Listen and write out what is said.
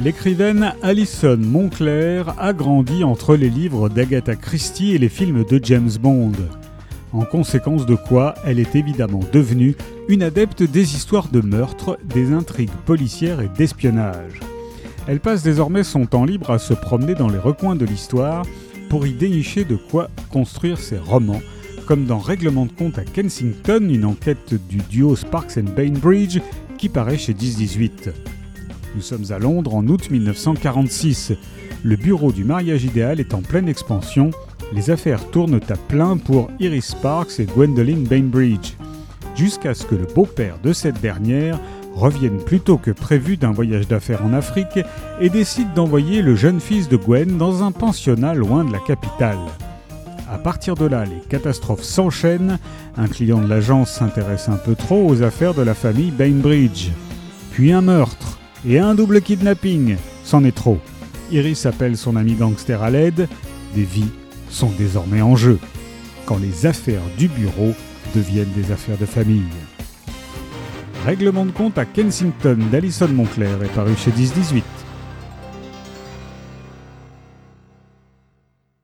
L'écrivaine Alison Monclair a grandi entre les livres d'Agatha Christie et les films de James Bond. En conséquence de quoi, elle est évidemment devenue une adepte des histoires de meurtre, des intrigues policières et d'espionnage. Elle passe désormais son temps libre à se promener dans les recoins de l'histoire pour y dénicher de quoi construire ses romans, comme dans Règlement de compte à Kensington, une enquête du duo Sparks Bainbridge qui paraît chez 1018. Nous sommes à Londres en août 1946. Le bureau du mariage idéal est en pleine expansion. Les affaires tournent à plein pour Iris Sparks et Gwendoline Bainbridge. Jusqu'à ce que le beau-père de cette dernière revienne plus tôt que prévu d'un voyage d'affaires en Afrique et décide d'envoyer le jeune fils de Gwen dans un pensionnat loin de la capitale. À partir de là, les catastrophes s'enchaînent. Un client de l'agence s'intéresse un peu trop aux affaires de la famille Bainbridge. Puis un meurtre et un double kidnapping. C'en est trop. Iris appelle son ami gangster à l'aide. Des vies sont désormais en jeu. Quand les affaires du bureau deviennent des affaires de famille. Règlement de compte à Kensington d'Alison Monclair est paru chez 1018.